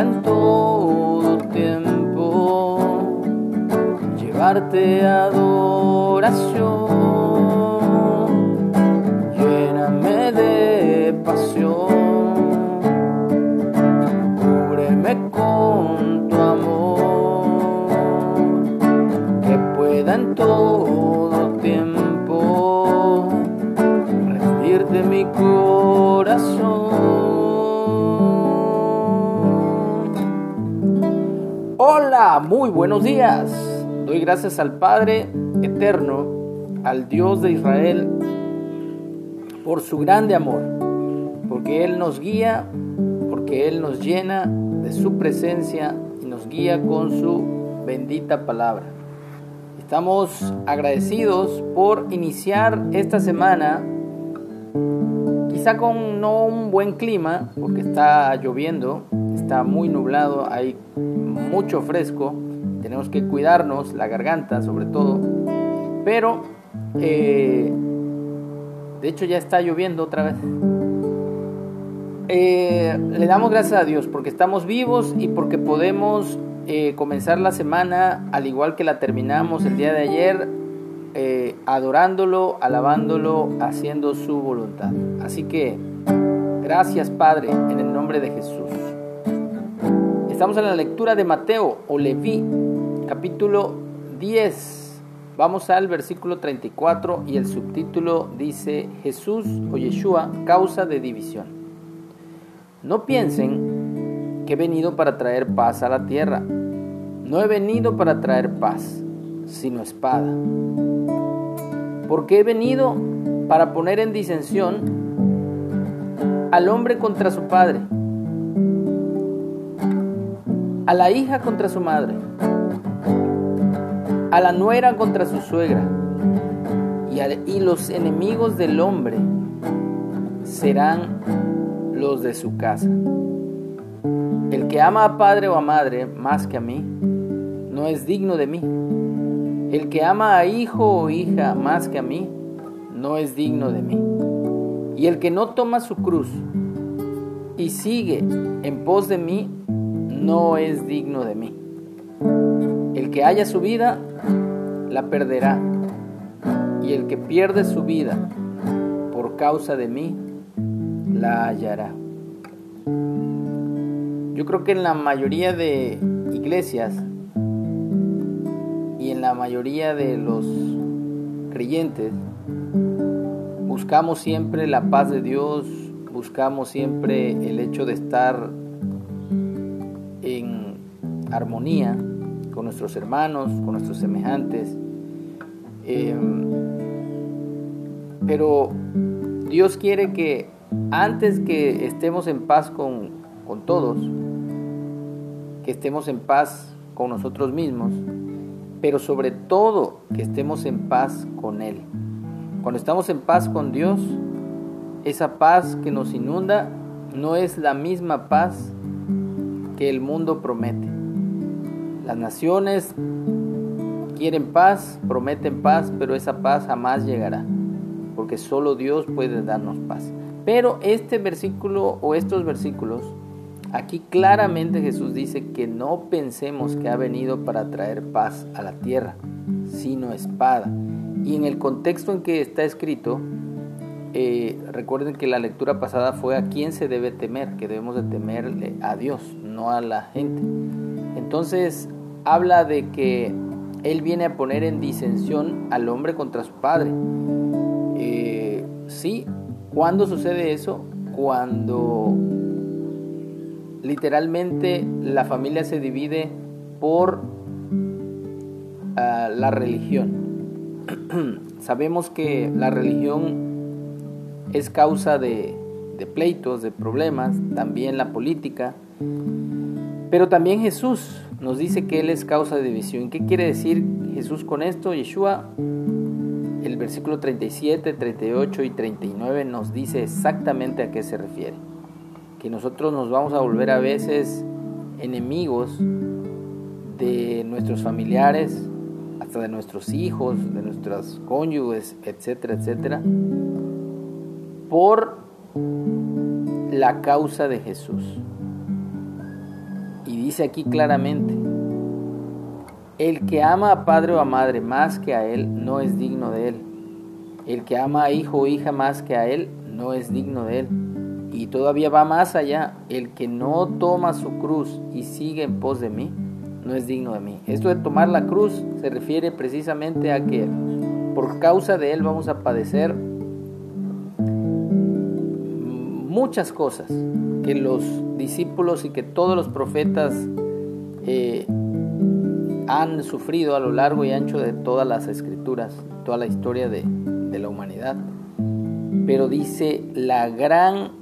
en todo tiempo llevarte adoración. Lléname de pasión, cúbreme con tu amor, que pueda en todo muy buenos días. Doy gracias al Padre eterno, al Dios de Israel, por su grande amor, porque Él nos guía, porque Él nos llena de su presencia y nos guía con su bendita palabra. Estamos agradecidos por iniciar esta semana, quizá con no un buen clima, porque está lloviendo, está muy nublado, hay mucho fresco, tenemos que cuidarnos, la garganta sobre todo, pero eh, de hecho ya está lloviendo otra vez. Eh, le damos gracias a Dios porque estamos vivos y porque podemos eh, comenzar la semana al igual que la terminamos el día de ayer, adorándolo, alabándolo, haciendo su voluntad. Así que gracias Padre en el nombre de Jesús. Estamos en la lectura de Mateo o Leví, capítulo 10. Vamos al versículo 34 y el subtítulo dice Jesús o Yeshua, causa de división. No piensen que he venido para traer paz a la tierra. No he venido para traer paz, sino espada. Porque he venido para poner en disensión al hombre contra su padre a la hija contra su madre, a la nuera contra su suegra, y, los enemigos del hombre serán los de su casa. El que ama a padre o a madre más que a mí, no es digno de mí. El que ama a hijo o hija más que a mí, no es digno de mí. Y el que no toma su cruz y sigue en pos de mí, no es digno de mí. El que haya su vida, la perderá. Y el que pierde su vida por causa de mí, la hallará. Yo creo que en la mayoría de iglesias y en la mayoría de los creyentes buscamos siempre la paz de Dios, buscamos siempre el hecho de estar armonía con nuestros hermanos, con nuestros semejantes. Em, pero Dios quiere que antes que estemos en paz con, con todos, que estemos en paz con nosotros mismos, pero sobre todo que estemos en paz con Él. Cuando estamos en paz con Dios, esa paz que nos inunda no es la misma paz que el mundo promete. Las naciones quieren paz, prometen paz, pero esa paz jamás llegará, porque solo Dios puede darnos paz. Pero este versículo o estos versículos, aquí claramente Jesús dice que no pensemos que ha venido para traer paz a la tierra, sino espada. Y en el contexto en que está escrito, eh, recuerden que la lectura pasada fue a quién se debe temer, que debemos de temerle a Dios, no a la gente. Entonces habla de que Él viene a poner en disensión al hombre contra su padre. Eh, sí, ¿cuándo sucede eso? Cuando literalmente la familia se divide por ah, la religión. Sabemos que la religión es causa de, pleitos, de problemas, también la política. Pero también Jesús nos dice que Él es causa de división. ¿Qué quiere decir Jesús con esto? Yeshua, el versículo 37, 38 y 39 nos dice exactamente a qué se refiere. Que nosotros nos vamos a volver a veces enemigos de nuestros familiares, hasta de nuestros hijos, de nuestros cónyuges, etcétera, etcétera por la causa de Jesús. Dice aquí claramente, el que ama a padre o a madre más que a él no es digno de él. El que ama a hijo o hija más que a él no es digno de él. Y todavía va más allá, el que no toma su cruz y sigue en pos de mí no es digno de mí. Esto de tomar la cruz se refiere precisamente a que por causa de él vamos a padecer muchas cosas que los discípulos y que todos los profetas eh, han sufrido a lo largo y ancho de todas las escrituras, toda la historia de, de la humanidad. Pero dice la gran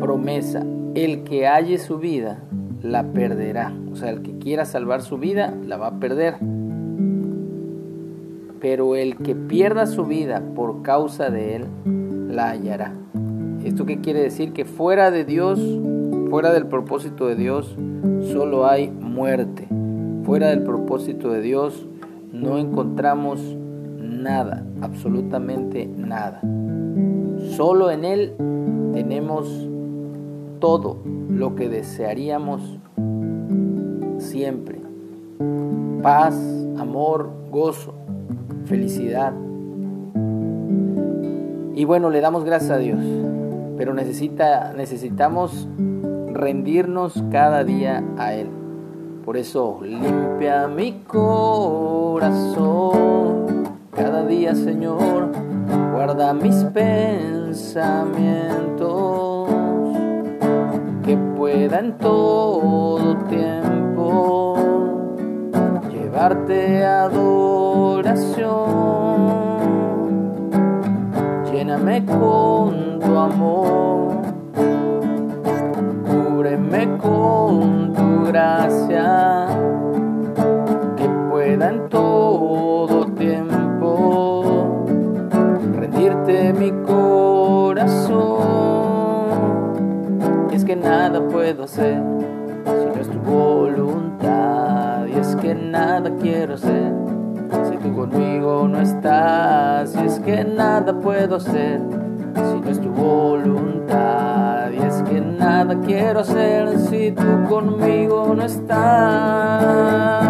promesa, el que halle su vida, la perderá. O sea, el que quiera salvar su vida, la va a perder. Pero el que pierda su vida por causa de él, la hallará. ¿Esto qué quiere decir? Que fuera de Dios, fuera del propósito de Dios, solo hay muerte. Fuera del propósito de Dios no encontramos nada, absolutamente nada. Solo en Él tenemos todo lo que desearíamos siempre. Paz, amor, gozo, felicidad. Y bueno, le damos gracias a Dios, pero necesita, necesitamos rendirnos cada día a Él. Por eso, limpia mi corazón cada día, Señor, guarda mis pensamientos, que pueda en todo tiempo llevarte adoración. Lléname con tu amor, cúbreme con tu gracia, que pueda en todo tiempo rendirte mi corazón. Y es que nada puedo hacer si no es tu voluntad, y es que nada quiero ser conmigo no estás, y es que nada puedo hacer si no es tu voluntad, y es que nada quiero hacer si tú conmigo no estás.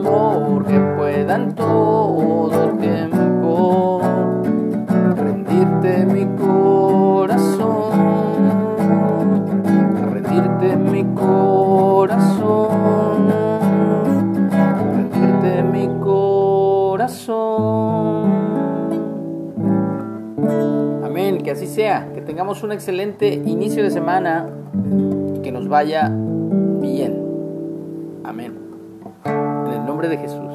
Amor, que pueda en todo tiempo rendirte mi corazón, rendirte mi corazón, rendirte mi corazón. Amén, que así sea, que tengamos un excelente inicio de semana que nos vaya bien. Amén. Nombre de Jesús.